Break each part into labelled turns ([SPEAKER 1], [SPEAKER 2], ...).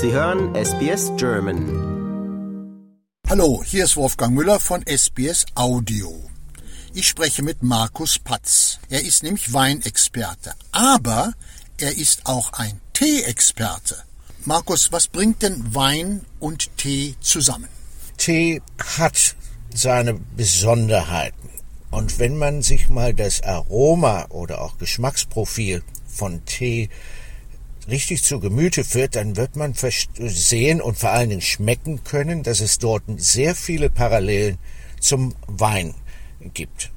[SPEAKER 1] Sie hören SBS German.
[SPEAKER 2] Hallo, hier ist Wolfgang Müller von SBS Audio. Ich spreche mit Markus Patz. Er ist nämlich Weinexperte, aber er ist auch ein Teeexperte. Markus, was bringt denn Wein und Tee zusammen?
[SPEAKER 3] Tee hat seine Besonderheiten. Und wenn man sich mal das Aroma oder auch Geschmacksprofil von Tee richtig zu Gemüte führt, dann wird man sehen und vor allen Dingen schmecken können, dass es dort sehr viele Parallelen zum Wein gibt.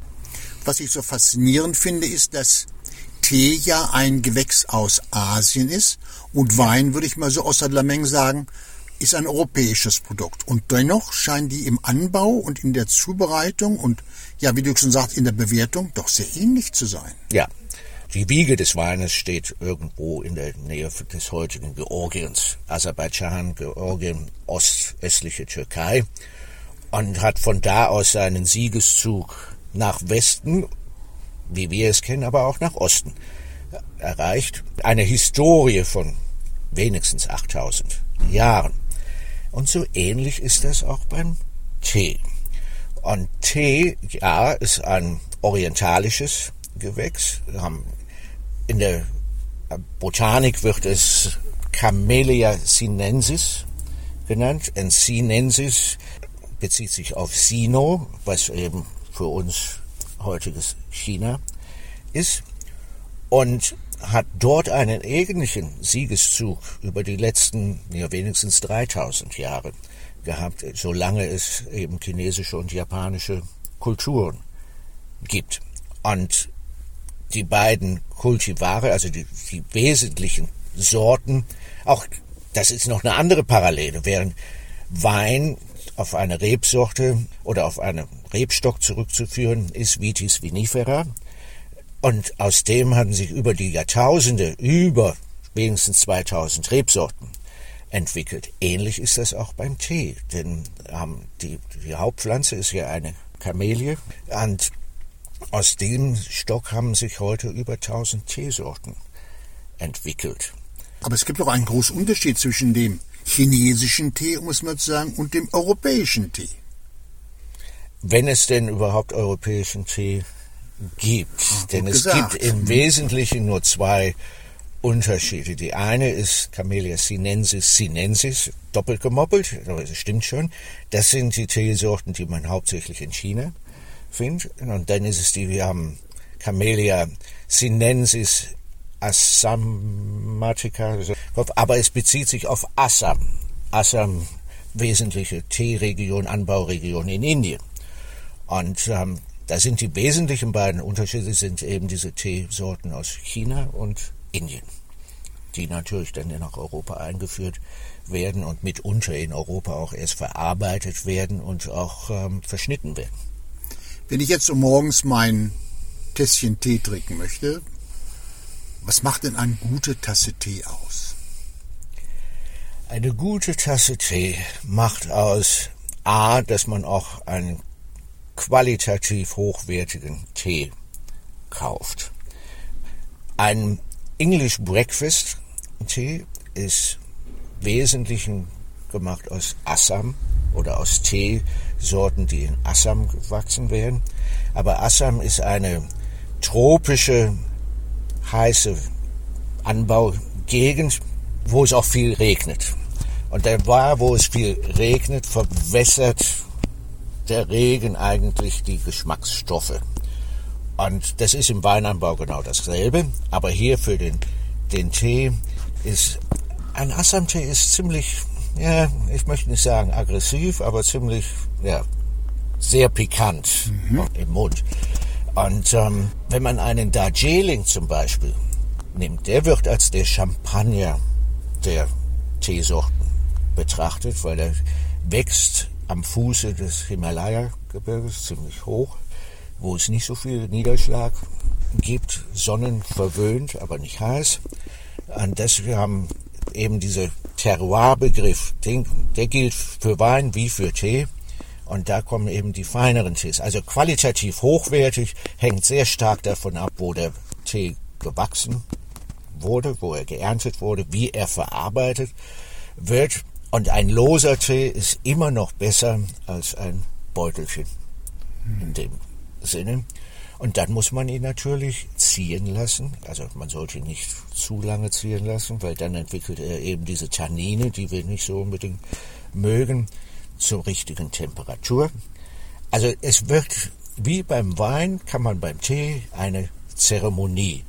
[SPEAKER 2] Was ich so faszinierend finde, ist, dass Tee ja ein Gewächs aus Asien ist und Wein, würde ich mal so außer der Menge sagen, ist ein europäisches Produkt. Und dennoch scheinen die im Anbau und in der Zubereitung und ja, wie du schon sagst, in der Bewertung doch sehr ähnlich zu sein.
[SPEAKER 3] Ja, die Wiege des Weines steht irgendwo in der Nähe des heutigen Georgiens, Aserbaidschan, Georgien, ostöstliche Türkei und hat von da aus seinen Siegeszug nach Westen, wie wir es kennen, aber auch nach Osten erreicht. Eine Historie von wenigstens 8000 Jahren. Und so ähnlich ist das auch beim Tee. Und Tee, ja, ist ein orientalisches Gewächs. Wir haben in der Botanik wird es Camellia sinensis genannt. Und sinensis bezieht sich auf Sino, was eben für uns heutiges China ist. Und hat dort einen ähnlichen Siegeszug über die letzten, ja, wenigstens 3000 Jahre gehabt, solange es eben chinesische und japanische Kulturen gibt. Und die beiden Kultivare, also die, die wesentlichen Sorten, auch das ist noch eine andere Parallele, während Wein auf eine Rebsorte oder auf einen Rebstock zurückzuführen ist Vitis vinifera. Und aus dem haben sich über die Jahrtausende über wenigstens 2000 Rebsorten entwickelt. Ähnlich ist das auch beim Tee, denn ähm, die, die Hauptpflanze ist ja eine Kamelie und aus dem Stock haben sich heute über 1000 Teesorten entwickelt.
[SPEAKER 2] Aber es gibt auch einen großen Unterschied zwischen dem chinesischen Tee, muss man sagen, und dem europäischen Tee.
[SPEAKER 3] Wenn es denn überhaupt europäischen Tee gibt. Ach, denn es gesagt. gibt im Wesentlichen nur zwei Unterschiede. Die eine ist Camellia sinensis sinensis, doppelt gemoppelt, aber es stimmt schon. Das sind die Teesorten, die man hauptsächlich in China findet. Und dann ist es die, haben Camellia sinensis assamatica, aber es bezieht sich auf Assam. Assam, wesentliche Teeregion, Anbauregion in Indien. Und ähm, da sind die wesentlichen beiden Unterschiede sind eben diese Teesorten aus China und Indien, die natürlich dann nach Europa eingeführt werden und mitunter in Europa auch erst verarbeitet werden und auch ähm, verschnitten werden.
[SPEAKER 2] Wenn ich jetzt morgens mein Tässchen Tee trinken möchte, was macht denn eine gute Tasse Tee aus?
[SPEAKER 3] Eine gute Tasse Tee macht aus A, dass man auch einen qualitativ hochwertigen Tee kauft. Ein English Breakfast Tee ist wesentlichen gemacht aus Assam oder aus Teesorten, die in Assam gewachsen werden. Aber Assam ist eine tropische, heiße Anbaugegend, wo es auch viel regnet. Und da war, wo es viel regnet, verwässert der Regen eigentlich die Geschmacksstoffe. Und das ist im Weinanbau genau dasselbe. Aber hier für den, den Tee ist, ein Assam-Tee ist ziemlich ja, ich möchte nicht sagen aggressiv, aber ziemlich, ja, sehr pikant mhm. im Mund. Und ähm, wenn man einen Darjeeling zum Beispiel nimmt, der wird als der Champagner der Teesorten betrachtet, weil er wächst am Fuße des Himalaya-Gebirges ziemlich hoch, wo es nicht so viel Niederschlag gibt, sonnenverwöhnt, aber nicht heiß. Und deswegen haben eben diese Terroir-Begriff, der gilt für Wein wie für Tee. Und da kommen eben die feineren Tees. Also qualitativ hochwertig hängt sehr stark davon ab, wo der Tee gewachsen wurde, wo er geerntet wurde, wie er verarbeitet wird. Und ein loser Tee ist immer noch besser als ein Beutelchen in dem Sinne. Und dann muss man ihn natürlich ziehen lassen. Also man sollte ihn nicht zu lange ziehen lassen, weil dann entwickelt er eben diese Tannine, die wir nicht so unbedingt mögen, zur richtigen Temperatur. Also es wird wie beim Wein, kann man beim Tee eine Zeremonie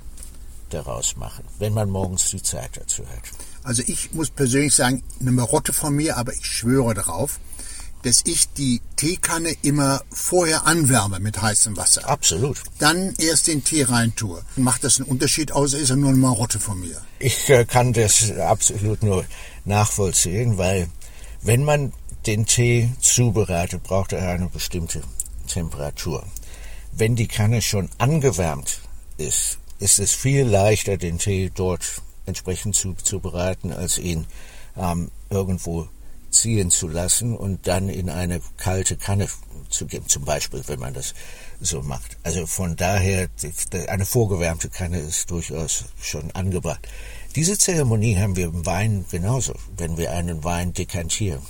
[SPEAKER 3] daraus machen, wenn man morgens die Zeit dazu hat.
[SPEAKER 2] Also ich muss persönlich sagen, eine Marotte von mir, aber ich schwöre darauf, dass ich die Teekanne immer vorher anwärme mit heißem Wasser.
[SPEAKER 3] Absolut.
[SPEAKER 2] Dann erst den Tee reintue. Macht das einen Unterschied aus, ist er nur eine Marotte von mir?
[SPEAKER 3] Ich äh, kann das absolut nur nachvollziehen, weil wenn man den Tee zubereitet, braucht er eine bestimmte Temperatur. Wenn die Kanne schon angewärmt ist, ist es viel leichter, den Tee dort entsprechend zu, zu bereiten, als ihn ähm, irgendwo ziehen zu lassen und dann in eine kalte Kanne zu geben, zum Beispiel, wenn man das so macht. Also von daher, eine vorgewärmte Kanne ist durchaus schon angebracht. Diese Zeremonie haben wir im Wein genauso, wenn wir einen Wein dekantieren.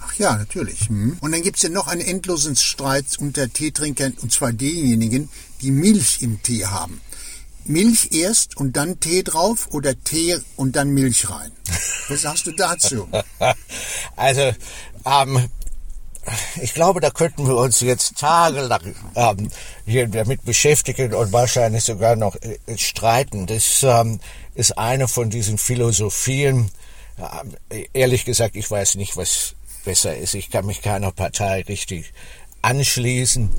[SPEAKER 2] Ach ja, natürlich. Hm. Und dann gibt es ja noch einen endlosen Streit unter Teetrinkern, und zwar denjenigen, die Milch im Tee haben. Milch erst und dann Tee drauf oder Tee und dann Milch rein? Was sagst du dazu?
[SPEAKER 3] Also, ähm, ich glaube, da könnten wir uns jetzt tagelang ähm, hier damit beschäftigen und wahrscheinlich sogar noch äh, streiten. Das ähm, ist eine von diesen Philosophien. Äh, ehrlich gesagt, ich weiß nicht, was besser ist. Ich kann mich keiner Partei richtig anschließen.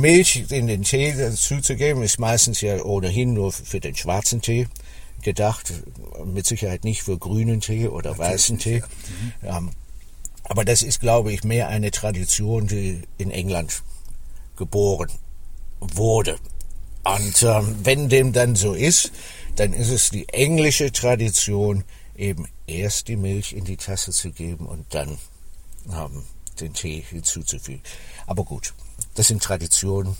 [SPEAKER 3] Milch in den Tee zuzugeben, ist meistens ja ohnehin nur für den schwarzen Tee gedacht, mit Sicherheit nicht für grünen Tee oder weißen Tee. Ja. Mhm. aber das ist, glaube ich, mehr eine Tradition, die in England geboren wurde. Und ähm, wenn dem dann so ist, dann ist es die englische Tradition, eben erst die Milch in die Tasse zu geben und dann ähm, den Tee hinzuzufügen. Aber gut, das sind Traditionen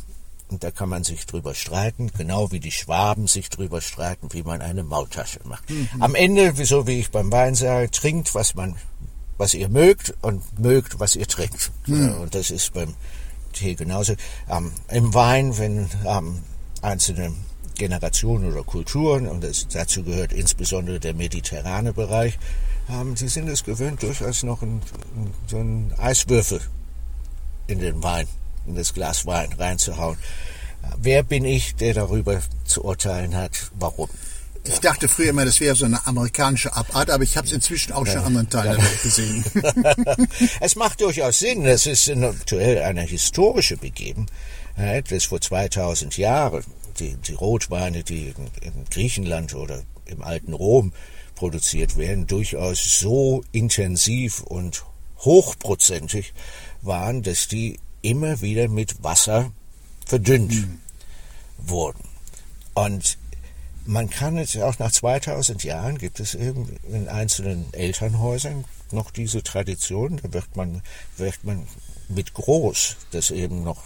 [SPEAKER 3] und da kann man sich drüber streiten, genau wie die Schwaben sich drüber streiten, wie man eine Maultasche macht. Mhm. Am Ende, so wie ich beim Wein sage, trinkt, was man, was ihr mögt und mögt, was ihr trinkt. Mhm. Und das ist beim Tee genauso. Ähm, Im Wein, wenn ähm, einzelne Generationen oder Kulturen, und das, dazu gehört insbesondere der mediterrane Bereich, ähm, sie sind es gewöhnt, durchaus noch ein, so einen Eiswürfel in den Wein in das Glas Wein reinzuhauen. Wer bin ich, der darüber zu urteilen hat, warum?
[SPEAKER 2] Ich dachte früher immer, das wäre so eine amerikanische Abart, aber ich habe es inzwischen auch schon in anderen Teilen der Welt gesehen.
[SPEAKER 3] es macht durchaus Sinn. Das ist aktuell eine historische Begebenheit, das vor 2000 Jahren die, die Rotweine, die in, in Griechenland oder im alten Rom produziert werden, durchaus so intensiv und hochprozentig waren, dass die immer wieder mit Wasser verdünnt mhm. wurden. Und man kann jetzt auch nach 2000 Jahren gibt es eben in einzelnen Elternhäusern noch diese Tradition, da wird man, wird man mit groß, dass eben noch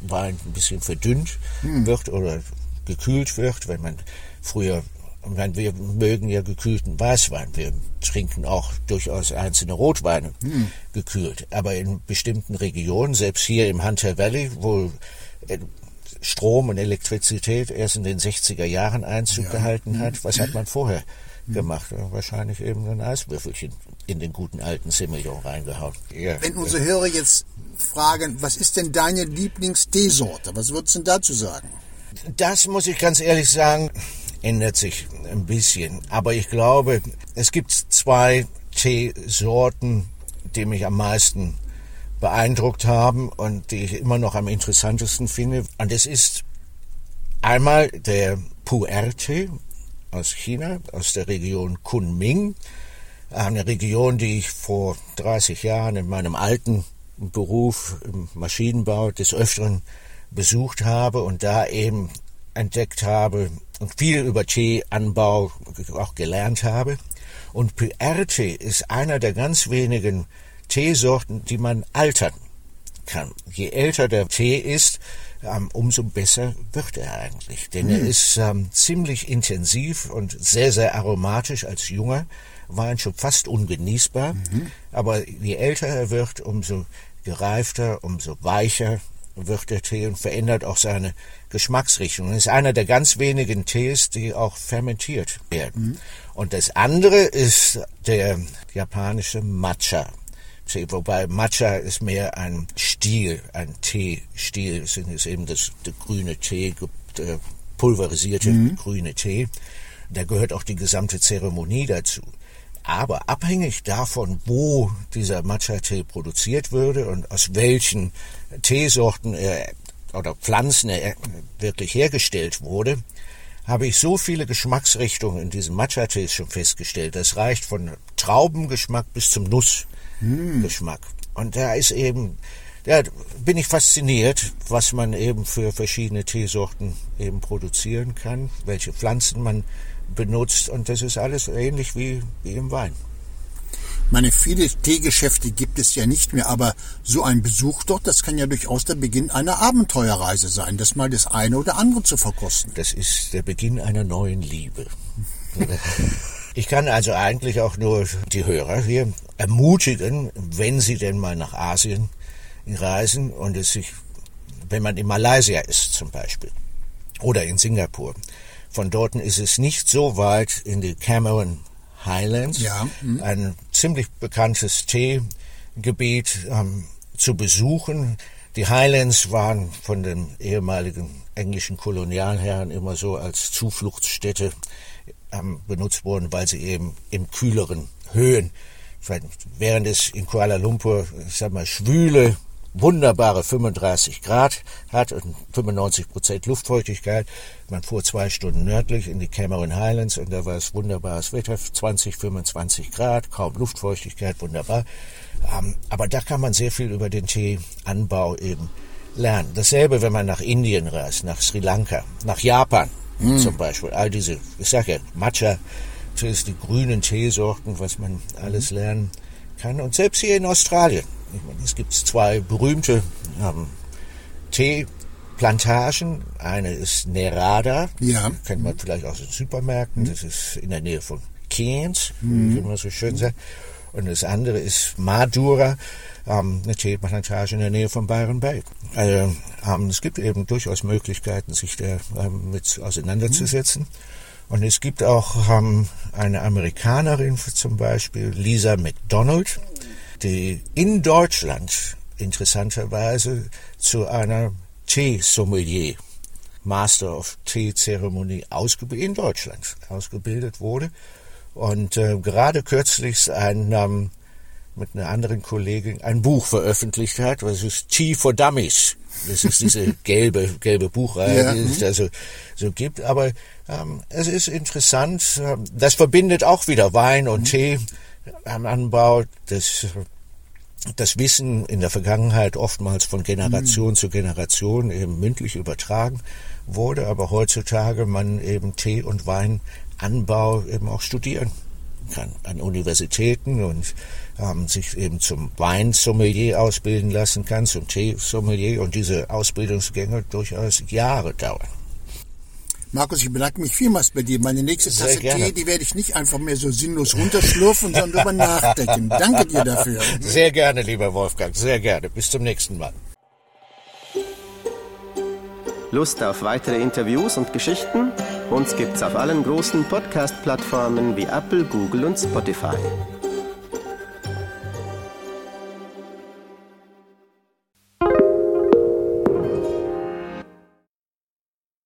[SPEAKER 3] Wein ein bisschen verdünnt mhm. wird oder gekühlt wird, wenn man früher meine, wir mögen ja gekühlten Weißwein. Wir trinken auch durchaus einzelne Rotweine hm. gekühlt. Aber in bestimmten Regionen, selbst hier im Hunter Valley, wo äh, Strom und Elektrizität erst in den 60er Jahren Einzug ja. gehalten hat, hm. was hat man vorher hm. gemacht? Wahrscheinlich eben ein Eiswürfelchen in den guten alten Semillon reingehauen.
[SPEAKER 2] Ja. Wenn unsere Hörer jetzt fragen, was ist denn deine Lieblingsteesorte? Was würdest du denn dazu sagen?
[SPEAKER 3] Das muss ich ganz ehrlich sagen, ändert sich ein bisschen. Aber ich glaube, es gibt zwei Teesorten, die mich am meisten beeindruckt haben und die ich immer noch am interessantesten finde. Und es ist einmal der Pu'er-Tee aus China, aus der Region Kunming. Eine Region, die ich vor 30 Jahren in meinem alten Beruf im Maschinenbau des Öfteren besucht habe und da eben entdeckt habe und viel über Teeanbau auch gelernt habe. Und Pu'er-Tee ist einer der ganz wenigen Teesorten, die man altern kann. Je älter der Tee ist, ähm, umso besser wird er eigentlich. Denn er ist ähm, ziemlich intensiv und sehr, sehr aromatisch als junger Wein, schon fast ungenießbar. Aber je älter er wird, umso gereifter, umso weicher wird der Tee und verändert auch seine Geschmacksrichtung. Er ist einer der ganz wenigen Tees, die auch fermentiert werden. Und das andere ist der japanische Matcha. Tee, wobei Matcha ist mehr ein Stil, ein Teestil. Es ist eben das, der grüne Tee, pulverisierte grüne Tee. Da gehört auch die gesamte Zeremonie dazu. Aber abhängig davon, wo dieser Matcha-Tee produziert würde und aus welchen Teesorten er oder Pflanzen er wirklich hergestellt wurde, habe ich so viele Geschmacksrichtungen in diesem Matcha-Tees schon festgestellt. Das reicht von Traubengeschmack bis zum Nussgeschmack. Und da ist eben, da bin ich fasziniert, was man eben für verschiedene Teesorten eben produzieren kann, welche Pflanzen man benutzt. Und das ist alles ähnlich wie, wie im Wein.
[SPEAKER 2] Meine viele Teegeschäfte gibt es ja nicht mehr, aber so ein Besuch dort, das kann ja durchaus der Beginn einer Abenteuerreise sein, das mal das eine oder andere zu verkosten.
[SPEAKER 3] Das ist der Beginn einer neuen Liebe. Ich kann also eigentlich auch nur die Hörer hier ermutigen, wenn sie denn mal nach Asien reisen und es sich, wenn man in Malaysia ist zum Beispiel oder in Singapur, von dort ist es nicht so weit in die Cameron Highlands,
[SPEAKER 2] Ja, mhm.
[SPEAKER 3] ein ziemlich bekanntes Teegebiet ähm, zu besuchen. Die Highlands waren von den ehemaligen englischen Kolonialherren immer so als Zufluchtsstätte ähm, benutzt worden, weil sie eben in kühleren Höhen, während es in Kuala Lumpur, ich sag mal, schwüle, wunderbare 35 Grad hat und 95 Prozent Luftfeuchtigkeit. Man fuhr zwei Stunden nördlich in die Cameron Highlands und da war es wunderbares Wetter, 20, 25 Grad, kaum Luftfeuchtigkeit, wunderbar. Ähm, aber da kann man sehr viel über den Teeanbau eben lernen. Dasselbe, wenn man nach Indien reist, nach Sri Lanka, nach Japan zum Beispiel. All diese, ich sag ja, Matcha, die grünen Teesorten, was man alles lernen kann. Und selbst hier in Australien. Ich meine, es gibt zwei berühmte ähm, Teeplantagen. Eine ist Nerada,
[SPEAKER 2] Ja.
[SPEAKER 3] kennt man vielleicht aus den Supermärkten. Das ist in der Nähe von Cairns, wie man so schön sagt. Und das andere ist Madura, ähm, eine Teeplantage in der Nähe von Byron Bay. Also, ähm, es gibt eben durchaus Möglichkeiten, sich da ähm, mit auseinanderzusetzen. Und es gibt auch ähm, eine Amerikanerin zum Beispiel, Lisa McDonald, die in Deutschland interessanterweise zu einer Teesommelier, Master of ausgebildet, in Deutschland ausgebildet wurde. Und äh, gerade kürzlich ein, ähm, mit einer anderen Kollegin ein Buch veröffentlicht hat, was ist Tea for Dummies. Das ist diese gelbe, gelbe Buchreihe,
[SPEAKER 2] Ja,
[SPEAKER 3] die es da so, so gibt. Aber ähm, es ist interessant. ähm, Das verbindet auch wieder Wein und Tee am Anbau. Das, das Wissen in der Vergangenheit oftmals von Generation zu Generation eben mündlich übertragen wurde, aber heutzutage man eben Tee- und Weinanbau eben auch studieren kann an Universitäten und ähm, sich eben zum Weinsommelier ausbilden lassen kann, zum Teesommelier und diese Ausbildungsgänge durchaus Jahre dauern.
[SPEAKER 2] Markus, ich bedanke mich vielmals bei dir. Meine nächste
[SPEAKER 3] Sehr
[SPEAKER 2] Tasse
[SPEAKER 3] gerne.
[SPEAKER 2] Tee, die werde ich nicht einfach mehr so sinnlos runterschlürfen, sondern darüber nachdenken. Danke dir dafür.
[SPEAKER 3] Sehr gerne, lieber Wolfgang, sehr gerne. Bis zum nächsten Mal.
[SPEAKER 1] Lust auf weitere Interviews und Geschichten? Uns gibt's auf allen großen Podcast-Plattformen wie Apple, Google und Spotify.